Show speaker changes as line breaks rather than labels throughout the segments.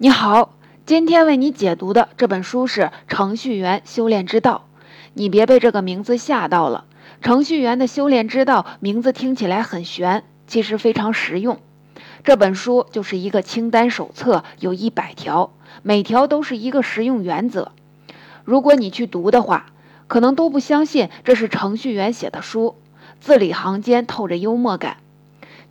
你好，今天为你解读的这本书是《程序员修炼之道》。你别被这个名字吓到了，程序员的修炼之道名字听起来很玄，其实非常实用。这本书就是一个清单手册，有一百条，每条都是一个实用原则。如果你去读的话，可能都不相信这是程序员写的书，字里行间透着幽默感。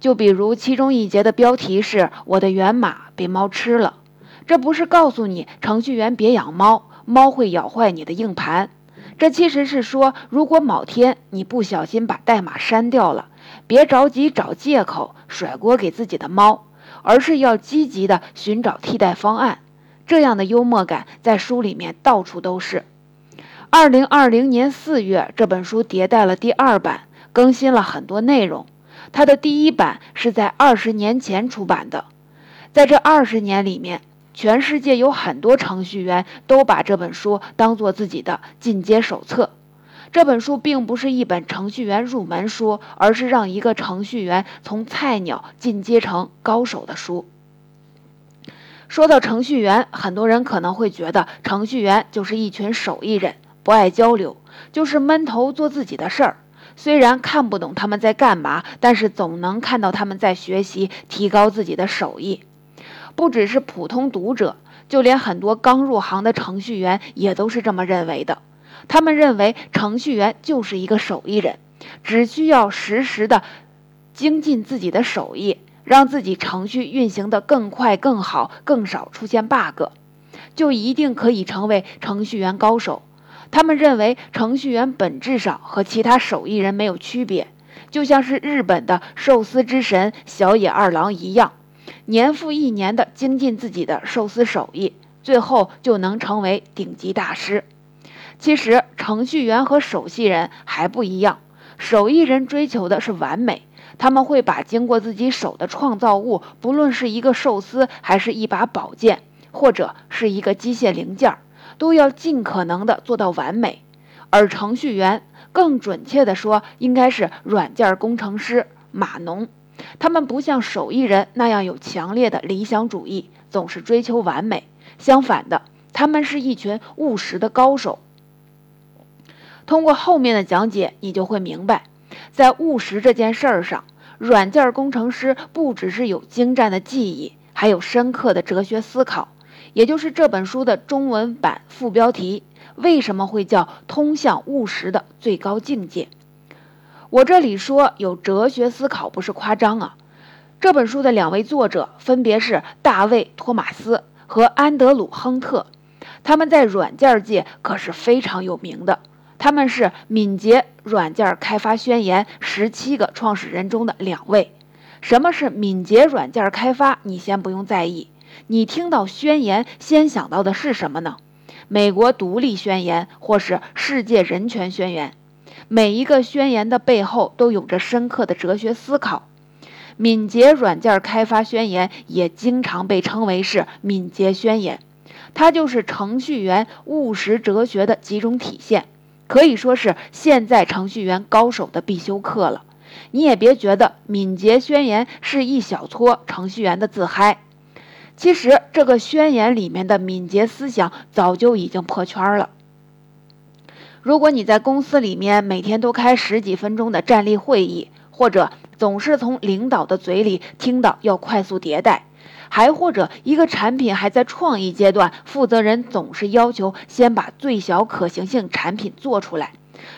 就比如其中一节的标题是“我的源码被猫吃了”。这不是告诉你程序员别养猫，猫会咬坏你的硬盘。这其实是说，如果某天你不小心把代码删掉了，别着急找借口甩锅给自己的猫，而是要积极的寻找替代方案。这样的幽默感在书里面到处都是。二零二零年四月，这本书迭代了第二版，更新了很多内容。它的第一版是在二十年前出版的，在这二十年里面。全世界有很多程序员都把这本书当做自己的进阶手册。这本书并不是一本程序员入门书，而是让一个程序员从菜鸟进阶成高手的书。说到程序员，很多人可能会觉得程序员就是一群手艺人，不爱交流，就是闷头做自己的事儿。虽然看不懂他们在干嘛，但是总能看到他们在学习，提高自己的手艺。不只是普通读者，就连很多刚入行的程序员也都是这么认为的。他们认为程序员就是一个手艺人，只需要实时的精进自己的手艺，让自己程序运行的更快、更好、更少出现 bug，就一定可以成为程序员高手。他们认为程序员本质上和其他手艺人没有区别，就像是日本的寿司之神小野二郎一样。年复一年的精进自己的寿司手艺，最后就能成为顶级大师。其实，程序员和手艺人还不一样。手艺人追求的是完美，他们会把经过自己手的创造物，不论是一个寿司，还是一把宝剑，或者是一个机械零件，都要尽可能的做到完美。而程序员，更准确的说，应该是软件工程师、码农。他们不像手艺人那样有强烈的理想主义，总是追求完美。相反的，他们是一群务实的高手。通过后面的讲解，你就会明白，在务实这件事儿上，软件工程师不只是有精湛的技艺，还有深刻的哲学思考。也就是这本书的中文版副标题：为什么会叫通向务实的最高境界？我这里说有哲学思考不是夸张啊！这本书的两位作者分别是大卫·托马斯和安德鲁·亨特，他们在软件界可是非常有名的。他们是敏捷软件开发宣言十七个创始人中的两位。什么是敏捷软件开发？你先不用在意。你听到宣言，先想到的是什么呢？美国独立宣言，或是世界人权宣言？每一个宣言的背后都有着深刻的哲学思考。敏捷软件开发宣言也经常被称为是敏捷宣言，它就是程序员务实哲学的集中体现，可以说是现在程序员高手的必修课了。你也别觉得敏捷宣言是一小撮程序员的自嗨，其实这个宣言里面的敏捷思想早就已经破圈了。如果你在公司里面每天都开十几分钟的站立会议，或者总是从领导的嘴里听到要快速迭代，还或者一个产品还在创意阶段，负责人总是要求先把最小可行性产品做出来，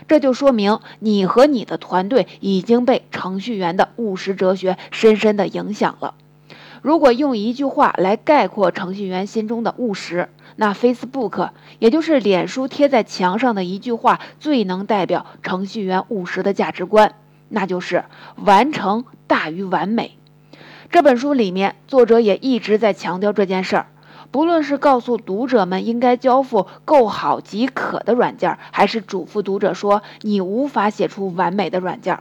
这就说明你和你的团队已经被程序员的务实哲学深深的影响了。如果用一句话来概括程序员心中的务实，那 Facebook，也就是脸书贴在墙上的一句话，最能代表程序员务实的价值观，那就是完成大于完美。这本书里面，作者也一直在强调这件事儿，不论是告诉读者们应该交付够好即可的软件，还是嘱咐读者说你无法写出完美的软件。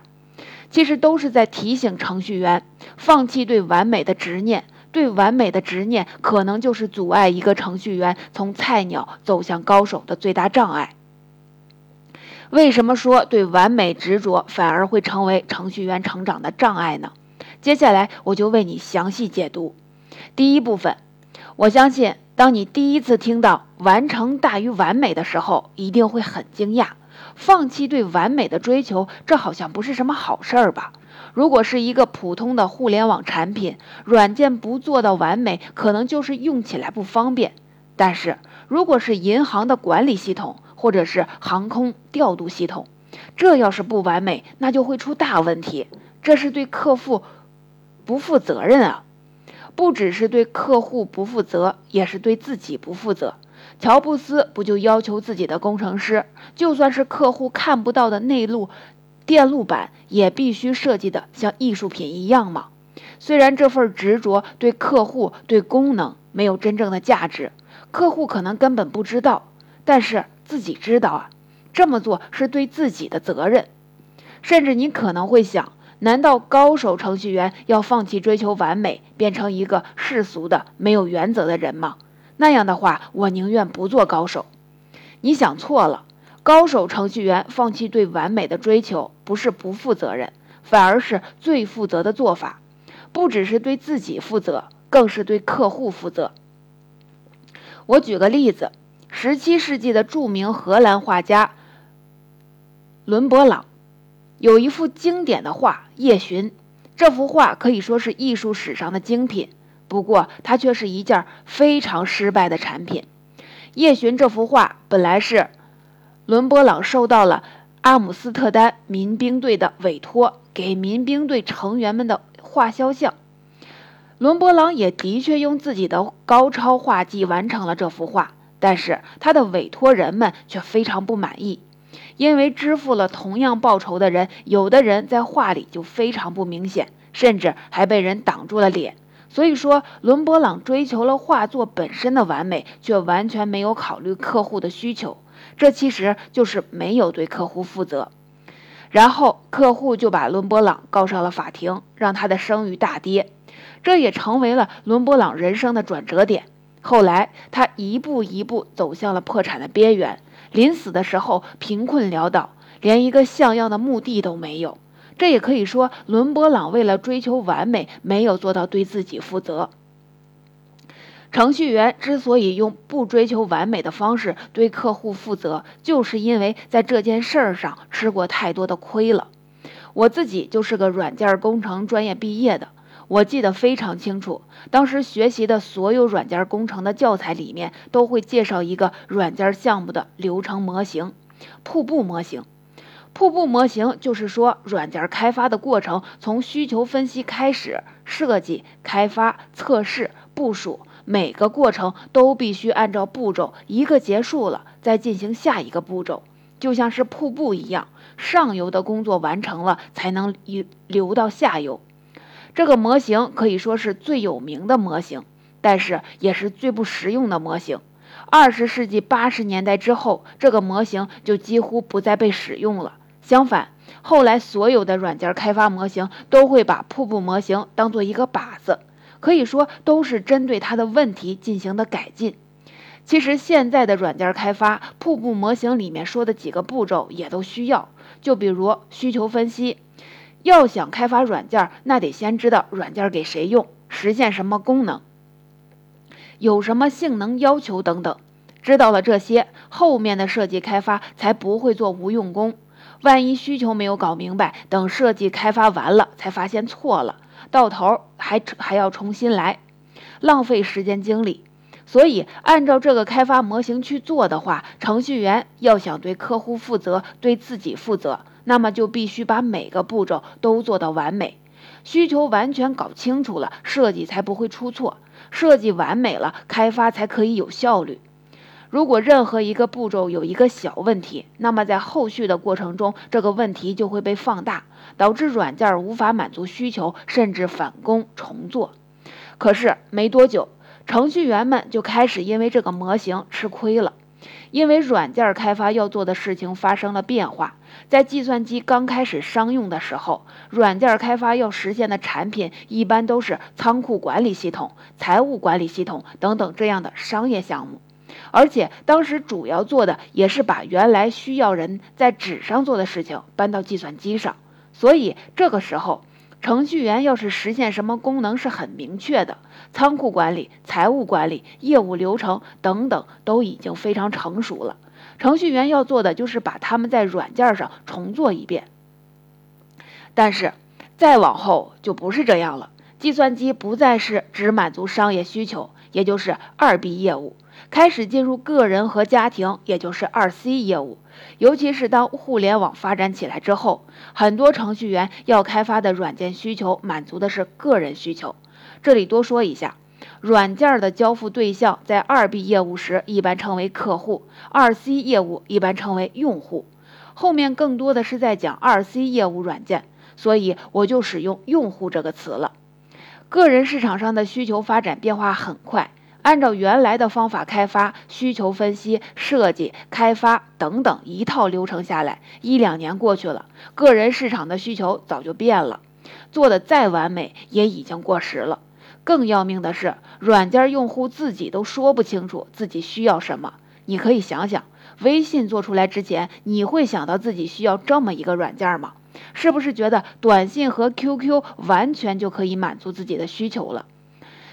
其实都是在提醒程序员放弃对完美的执念，对完美的执念可能就是阻碍一个程序员从菜鸟走向高手的最大障碍。为什么说对完美执着反而会成为程序员成长的障碍呢？接下来我就为你详细解读。第一部分，我相信，当你第一次听到“完成大于完美”的时候，一定会很惊讶。放弃对完美的追求，这好像不是什么好事儿吧？如果是一个普通的互联网产品，软件不做到完美，可能就是用起来不方便。但是如果是银行的管理系统，或者是航空调度系统，这要是不完美，那就会出大问题。这是对客户不负责任啊！不只是对客户不负责，也是对自己不负责。乔布斯不就要求自己的工程师，就算是客户看不到的内路电路板，也必须设计的像艺术品一样吗？虽然这份执着对客户、对功能没有真正的价值，客户可能根本不知道，但是自己知道啊。这么做是对自己的责任。甚至你可能会想。难道高手程序员要放弃追求完美，变成一个世俗的、没有原则的人吗？那样的话，我宁愿不做高手。你想错了，高手程序员放弃对完美的追求，不是不负责任，反而是最负责的做法。不只是对自己负责，更是对客户负责。我举个例子，十七世纪的著名荷兰画家伦勃朗。有一幅经典的画《夜巡》，这幅画可以说是艺术史上的精品。不过，它却是一件非常失败的产品。《夜巡》这幅画本来是伦勃朗受到了阿姆斯特丹民兵队的委托，给民兵队成员们的画肖像。伦勃朗也的确用自己的高超画技完成了这幅画，但是他的委托人们却非常不满意。因为支付了同样报酬的人，有的人在画里就非常不明显，甚至还被人挡住了脸。所以说，伦勃朗追求了画作本身的完美，却完全没有考虑客户的需求，这其实就是没有对客户负责。然后客户就把伦勃朗告上了法庭，让他的声誉大跌，这也成为了伦勃朗人生的转折点。后来，他一步一步走向了破产的边缘。临死的时候贫困潦倒，连一个像样的墓地都没有。这也可以说，伦勃朗为了追求完美，没有做到对自己负责。程序员之所以用不追求完美的方式对客户负责，就是因为在这件事儿上吃过太多的亏了。我自己就是个软件工程专业毕业的。我记得非常清楚，当时学习的所有软件工程的教材里面都会介绍一个软件项目的流程模型——瀑布模型。瀑布模型就是说，软件开发的过程从需求分析开始，设计、开发、测试、部署，每个过程都必须按照步骤，一个结束了再进行下一个步骤，就像是瀑布一样，上游的工作完成了，才能流流到下游。这个模型可以说是最有名的模型，但是也是最不实用的模型。二十世纪八十年代之后，这个模型就几乎不再被使用了。相反，后来所有的软件开发模型都会把瀑布模型当做一个靶子，可以说都是针对它的问题进行的改进。其实现在的软件开发，瀑布模型里面说的几个步骤也都需要，就比如需求分析。要想开发软件，那得先知道软件给谁用，实现什么功能，有什么性能要求等等。知道了这些，后面的设计开发才不会做无用功。万一需求没有搞明白，等设计开发完了才发现错了，到头还还要重新来，浪费时间精力。所以，按照这个开发模型去做的话，程序员要想对客户负责，对自己负责。那么就必须把每个步骤都做到完美，需求完全搞清楚了，设计才不会出错；设计完美了，开发才可以有效率。如果任何一个步骤有一个小问题，那么在后续的过程中，这个问题就会被放大，导致软件无法满足需求，甚至返工重做。可是没多久，程序员们就开始因为这个模型吃亏了。因为软件开发要做的事情发生了变化，在计算机刚开始商用的时候，软件开发要实现的产品一般都是仓库管理系统、财务管理系统等等这样的商业项目，而且当时主要做的也是把原来需要人在纸上做的事情搬到计算机上，所以这个时候。程序员要是实现什么功能是很明确的，仓库管理、财务管理、业务流程等等都已经非常成熟了。程序员要做的就是把它们在软件上重做一遍。但是再往后就不是这样了，计算机不再是只满足商业需求，也就是二 B 业务，开始进入个人和家庭，也就是二 C 业务。尤其是当互联网发展起来之后，很多程序员要开发的软件需求满足的是个人需求。这里多说一下，软件的交付对象在二 B 业务时一般称为客户，二 C 业务一般称为用户。后面更多的是在讲二 C 业务软件，所以我就使用“用户”这个词了。个人市场上的需求发展变化很快。按照原来的方法开发、需求分析、设计、开发等等一套流程下来，一两年过去了，个人市场的需求早就变了，做的再完美也已经过时了。更要命的是，软件用户自己都说不清楚自己需要什么。你可以想想，微信做出来之前，你会想到自己需要这么一个软件吗？是不是觉得短信和 QQ 完全就可以满足自己的需求了？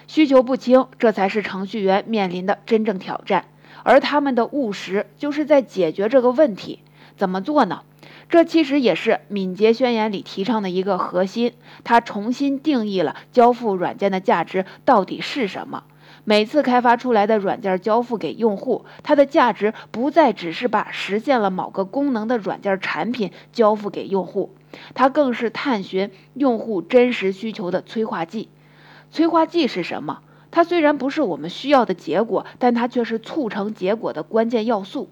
需求不清，这才是程序员面临的真正挑战。而他们的务实，就是在解决这个问题。怎么做呢？这其实也是敏捷宣言里提倡的一个核心。它重新定义了交付软件的价值到底是什么。每次开发出来的软件交付给用户，它的价值不再只是把实现了某个功能的软件产品交付给用户，它更是探寻用户真实需求的催化剂。催化剂是什么？它虽然不是我们需要的结果，但它却是促成结果的关键要素。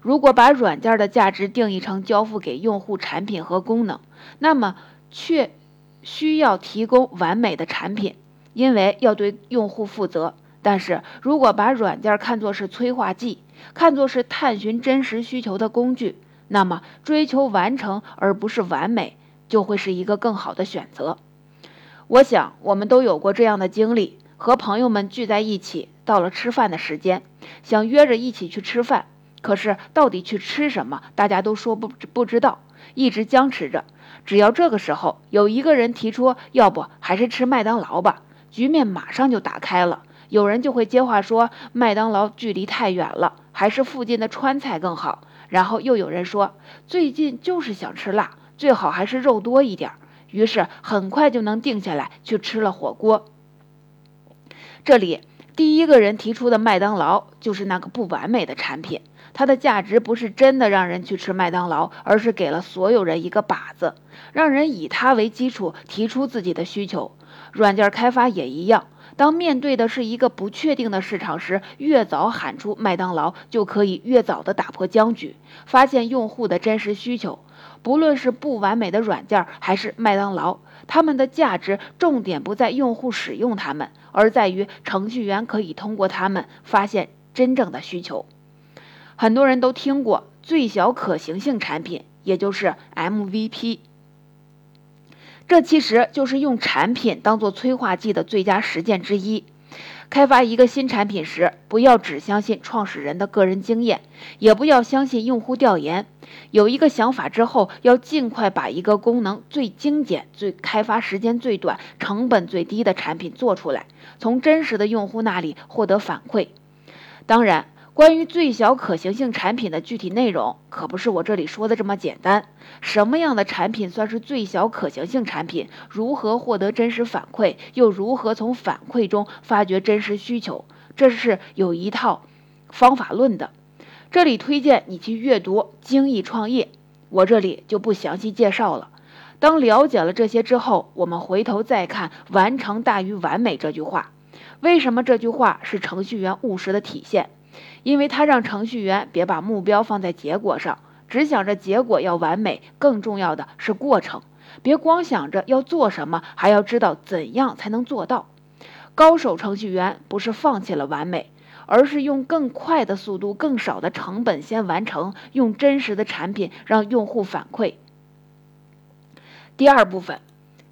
如果把软件的价值定义成交付给用户产品和功能，那么却需要提供完美的产品，因为要对用户负责。但是如果把软件看作是催化剂，看作是探寻真实需求的工具，那么追求完成而不是完美，就会是一个更好的选择。我想，我们都有过这样的经历：和朋友们聚在一起，到了吃饭的时间，想约着一起去吃饭，可是到底去吃什么，大家都说不不知道，一直僵持着。只要这个时候有一个人提出，要不还是吃麦当劳吧，局面马上就打开了。有人就会接话说，麦当劳距离太远了，还是附近的川菜更好。然后又有人说，最近就是想吃辣，最好还是肉多一点儿。于是很快就能定下来去吃了火锅。这里第一个人提出的麦当劳就是那个不完美的产品，它的价值不是真的让人去吃麦当劳，而是给了所有人一个靶子，让人以它为基础提出自己的需求。软件开发也一样，当面对的是一个不确定的市场时，越早喊出麦当劳，就可以越早的打破僵局，发现用户的真实需求。不论是不完美的软件还是麦当劳，他们的价值重点不在用户使用它们，而在于程序员可以通过它们发现真正的需求。很多人都听过最小可行性产品，也就是 MVP，这其实就是用产品当做催化剂的最佳实践之一。开发一个新产品时，不要只相信创始人的个人经验，也不要相信用户调研。有一个想法之后，要尽快把一个功能最精简、最开发时间最短、成本最低的产品做出来，从真实的用户那里获得反馈。当然。关于最小可行性产品的具体内容，可不是我这里说的这么简单。什么样的产品算是最小可行性产品？如何获得真实反馈？又如何从反馈中发掘真实需求？这是有一套方法论的。这里推荐你去阅读《精益创业》，我这里就不详细介绍了。当了解了这些之后，我们回头再看“完成大于完美”这句话。为什么这句话是程序员务实的体现？因为它让程序员别把目标放在结果上，只想着结果要完美，更重要的是过程。别光想着要做什么，还要知道怎样才能做到。高手程序员不是放弃了完美，而是用更快的速度、更少的成本先完成，用真实的产品让用户反馈。第二部分，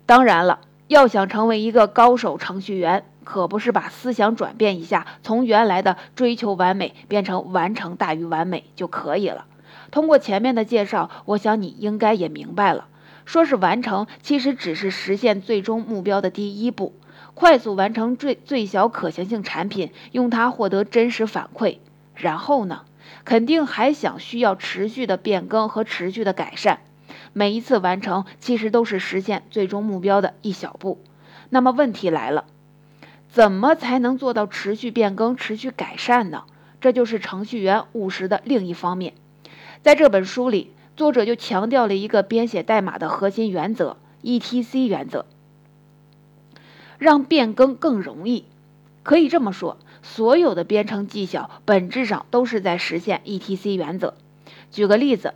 当然了，要想成为一个高手程序员。可不是把思想转变一下，从原来的追求完美变成完成大于完美就可以了。通过前面的介绍，我想你应该也明白了。说是完成，其实只是实现最终目标的第一步。快速完成最最小可行性产品，用它获得真实反馈。然后呢，肯定还想需要持续的变更和持续的改善。每一次完成，其实都是实现最终目标的一小步。那么问题来了，怎么才能做到持续变更、持续改善呢？这就是程序员务实的另一方面。在这本书里，作者就强调了一个编写代码的核心原则 ——ETC 原则，让变更更容易。可以这么说，所有的编程技巧本质上都是在实现 ETC 原则。举个例子。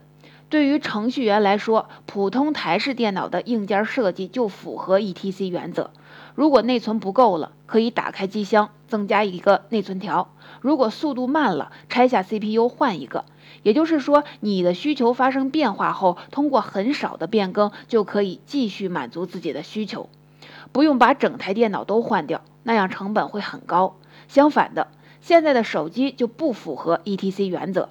对于程序员来说，普通台式电脑的硬件设计就符合 ETC 原则。如果内存不够了，可以打开机箱增加一个内存条；如果速度慢了，拆下 CPU 换一个。也就是说，你的需求发生变化后，通过很少的变更就可以继续满足自己的需求，不用把整台电脑都换掉，那样成本会很高。相反的，现在的手机就不符合 ETC 原则。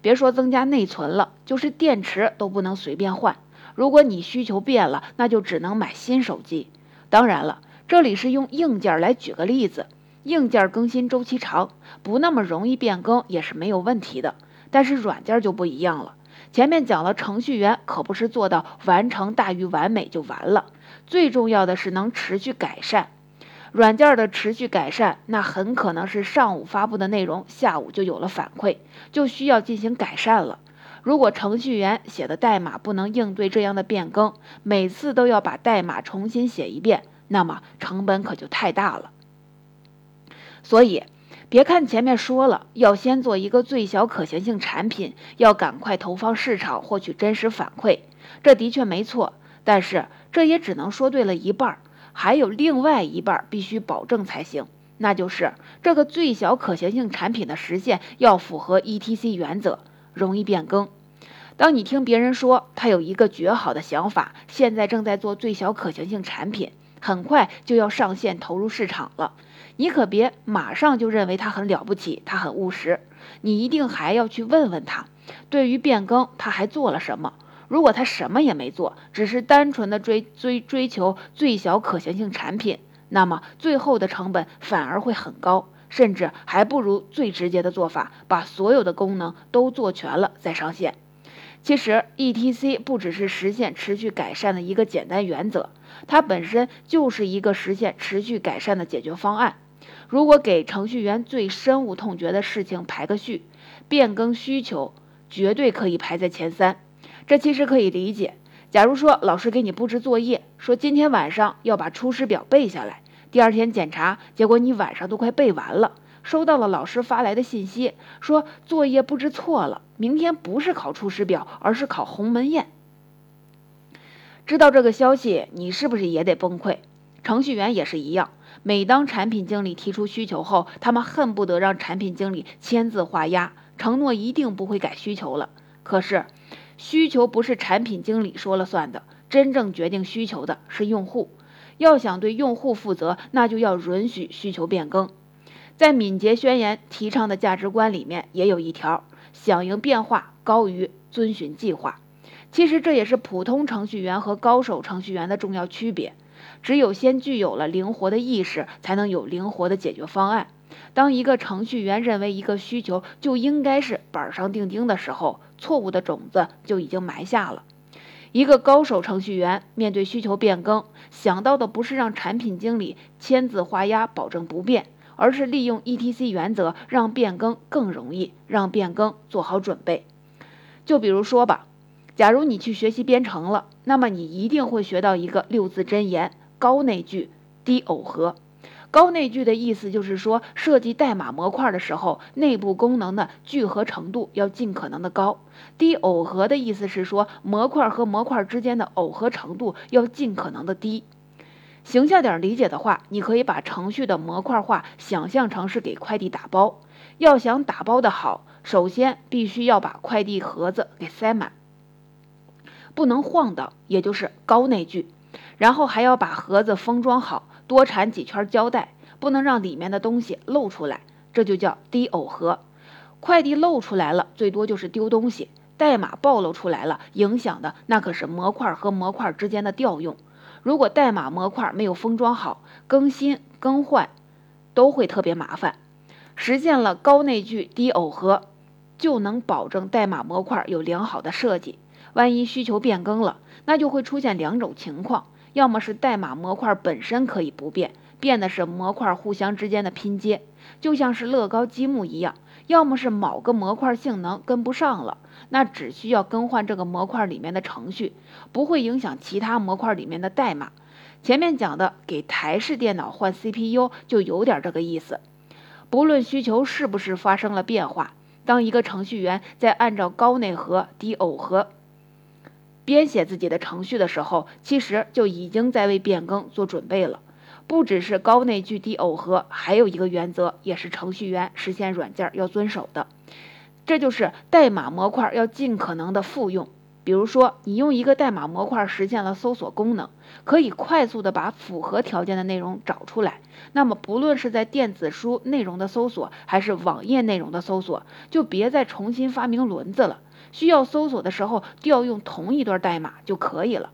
别说增加内存了，就是电池都不能随便换。如果你需求变了，那就只能买新手机。当然了，这里是用硬件来举个例子，硬件更新周期长，不那么容易变更也是没有问题的。但是软件就不一样了。前面讲了，程序员可不是做到完成大于完美就完了，最重要的是能持续改善。软件的持续改善，那很可能是上午发布的内容，下午就有了反馈，就需要进行改善了。如果程序员写的代码不能应对这样的变更，每次都要把代码重新写一遍，那么成本可就太大了。所以，别看前面说了要先做一个最小可行性产品，要赶快投放市场，获取真实反馈，这的确没错，但是这也只能说对了一半儿。还有另外一半必须保证才行，那就是这个最小可行性产品的实现要符合 ETC 原则，容易变更。当你听别人说他有一个绝好的想法，现在正在做最小可行性产品，很快就要上线投入市场了，你可别马上就认为他很了不起，他很务实。你一定还要去问问他，对于变更他还做了什么。如果他什么也没做，只是单纯的追追追求最小可行性产品，那么最后的成本反而会很高，甚至还不如最直接的做法，把所有的功能都做全了再上线。其实，ETC 不只是实现持续改善的一个简单原则，它本身就是一个实现持续改善的解决方案。如果给程序员最深恶痛绝的事情排个序，变更需求绝对可以排在前三。这其实可以理解。假如说老师给你布置作业，说今天晚上要把《出师表》背下来，第二天检查，结果你晚上都快背完了，收到了老师发来的信息，说作业布置错了，明天不是考《出师表》，而是考《鸿门宴》。知道这个消息，你是不是也得崩溃？程序员也是一样。每当产品经理提出需求后，他们恨不得让产品经理签字画押，承诺一定不会改需求了。可是。需求不是产品经理说了算的，真正决定需求的是用户。要想对用户负责，那就要允许需求变更。在敏捷宣言提倡的价值观里面，也有一条：响应变化高于遵循计划。其实这也是普通程序员和高手程序员的重要区别。只有先具有了灵活的意识，才能有灵活的解决方案。当一个程序员认为一个需求就应该是板上钉钉的时候，错误的种子就已经埋下了。一个高手程序员面对需求变更，想到的不是让产品经理签字画押保证不变，而是利用 ETC 原则让变更更容易，让变更做好准备。就比如说吧，假如你去学习编程了，那么你一定会学到一个六字真言：高内聚，低耦合。高内聚的意思就是说，设计代码模块的时候，内部功能的聚合程度要尽可能的高。低耦合的意思是说，模块和模块之间的耦合程度要尽可能的低。形象点理解的话，你可以把程序的模块化想象成是给快递打包。要想打包的好，首先必须要把快递盒子给塞满，不能晃荡，也就是高内聚。然后还要把盒子封装好。多缠几圈胶带，不能让里面的东西露出来，这就叫低耦合。快递露出来了，最多就是丢东西；代码暴露出来了，影响的那可是模块和模块之间的调用。如果代码模块没有封装好，更新更换都会特别麻烦。实现了高内聚低耦合，就能保证代码模块有良好的设计。万一需求变更了，那就会出现两种情况：要么是代码模块本身可以不变，变的是模块互相之间的拼接，就像是乐高积木一样；要么是某个模块性能跟不上了，那只需要更换这个模块里面的程序，不会影响其他模块里面的代码。前面讲的给台式电脑换 CPU 就有点这个意思。不论需求是不是发生了变化，当一个程序员在按照高内核、低耦合编写自己的程序的时候，其实就已经在为变更做准备了。不只是高内聚低耦合，还有一个原则，也是程序员实现软件要遵守的，这就是代码模块要尽可能的复用。比如说，你用一个代码模块实现了搜索功能，可以快速的把符合条件的内容找出来。那么，不论是在电子书内容的搜索，还是网页内容的搜索，就别再重新发明轮子了。需要搜索的时候，调用同一段代码就可以了。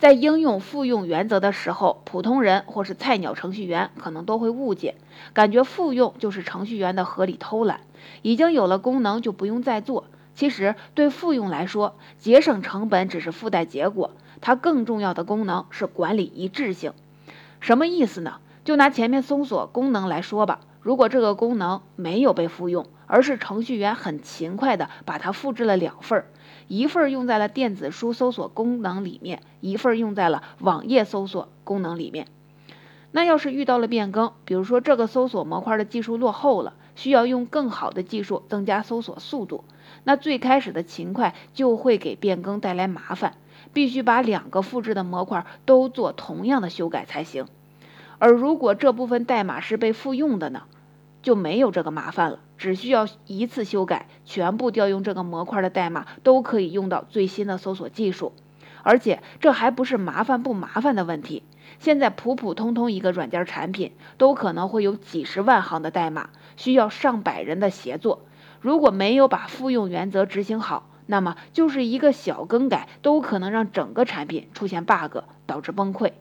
在应用复用原则的时候，普通人或是菜鸟程序员可能都会误解，感觉复用就是程序员的合理偷懒，已经有了功能就不用再做。其实，对复用来说，节省成本只是附带结果，它更重要的功能是管理一致性。什么意思呢？就拿前面搜索功能来说吧，如果这个功能没有被复用，而是程序员很勤快的把它复制了两份儿，一份儿用在了电子书搜索功能里面，一份儿用在了网页搜索功能里面。那要是遇到了变更，比如说这个搜索模块的技术落后了，需要用更好的技术增加搜索速度。那最开始的勤快就会给变更带来麻烦，必须把两个复制的模块都做同样的修改才行。而如果这部分代码是被复用的呢，就没有这个麻烦了，只需要一次修改，全部调用这个模块的代码都可以用到最新的搜索技术。而且这还不是麻烦不麻烦的问题，现在普普通通一个软件产品都可能会有几十万行的代码，需要上百人的协作。如果没有把复用原则执行好，那么就是一个小更改都可能让整个产品出现 bug，导致崩溃。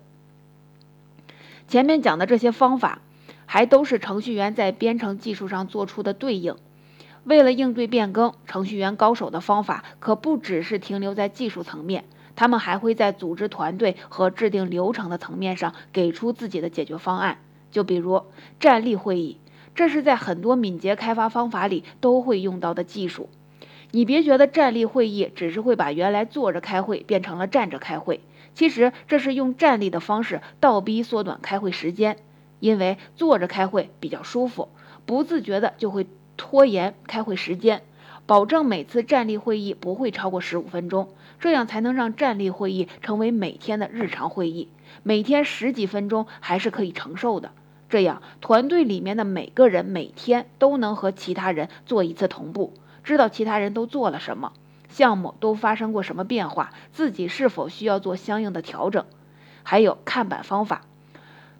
前面讲的这些方法，还都是程序员在编程技术上做出的对应。为了应对变更，程序员高手的方法可不只是停留在技术层面，他们还会在组织团队和制定流程的层面上给出自己的解决方案。就比如站立会议。这是在很多敏捷开发方法里都会用到的技术。你别觉得站立会议只是会把原来坐着开会变成了站着开会，其实这是用站立的方式倒逼缩短开会时间。因为坐着开会比较舒服，不自觉的就会拖延开会时间。保证每次站立会议不会超过十五分钟，这样才能让站立会议成为每天的日常会议。每天十几分钟还是可以承受的。这样，团队里面的每个人每天都能和其他人做一次同步，知道其他人都做了什么，项目都发生过什么变化，自己是否需要做相应的调整。还有看板方法，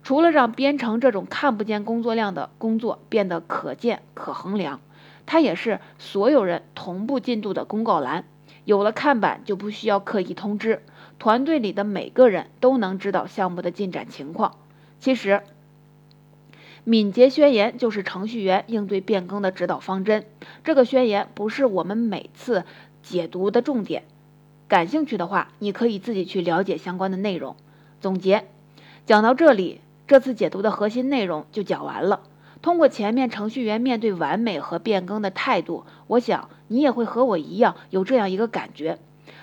除了让编程这种看不见工作量的工作变得可见可衡量，它也是所有人同步进度的公告栏。有了看板，就不需要刻意通知，团队里的每个人都能知道项目的进展情况。其实。敏捷宣言就是程序员应对变更的指导方针。这个宣言不是我们每次解读的重点，感兴趣的话，你可以自己去了解相关的内容。总结，讲到这里，这次解读的核心内容就讲完了。通过前面程序员面对完美和变更的态度，我想你也会和我一样有这样一个感觉：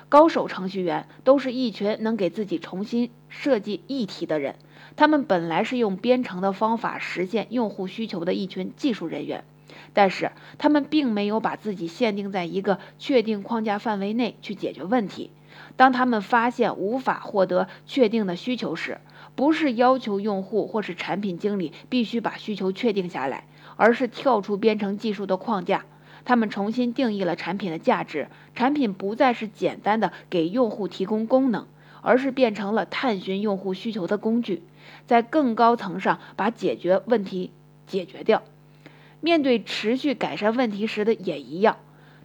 高手程序员都是一群能给自己重新设计议题的人。他们本来是用编程的方法实现用户需求的一群技术人员，但是他们并没有把自己限定在一个确定框架范围内去解决问题。当他们发现无法获得确定的需求时，不是要求用户或是产品经理必须把需求确定下来，而是跳出编程技术的框架，他们重新定义了产品的价值。产品不再是简单的给用户提供功能，而是变成了探寻用户需求的工具。在更高层上把解决问题解决掉。面对持续改善问题时的也一样，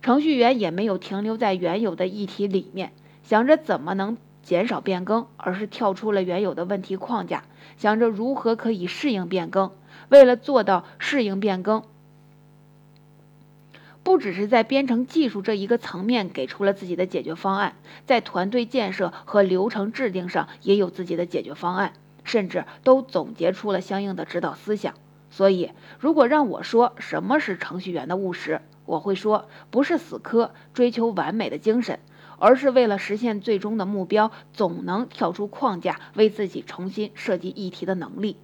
程序员也没有停留在原有的议题里面，想着怎么能减少变更，而是跳出了原有的问题框架，想着如何可以适应变更。为了做到适应变更，不只是在编程技术这一个层面给出了自己的解决方案，在团队建设和流程制定上也有自己的解决方案，甚至都总结出了相应的指导思想。所以，如果让我说什么是程序员的务实，我会说，不是死磕追求完美的精神，而是为了实现最终的目标，总能跳出框架，为自己重新设计议题的能力。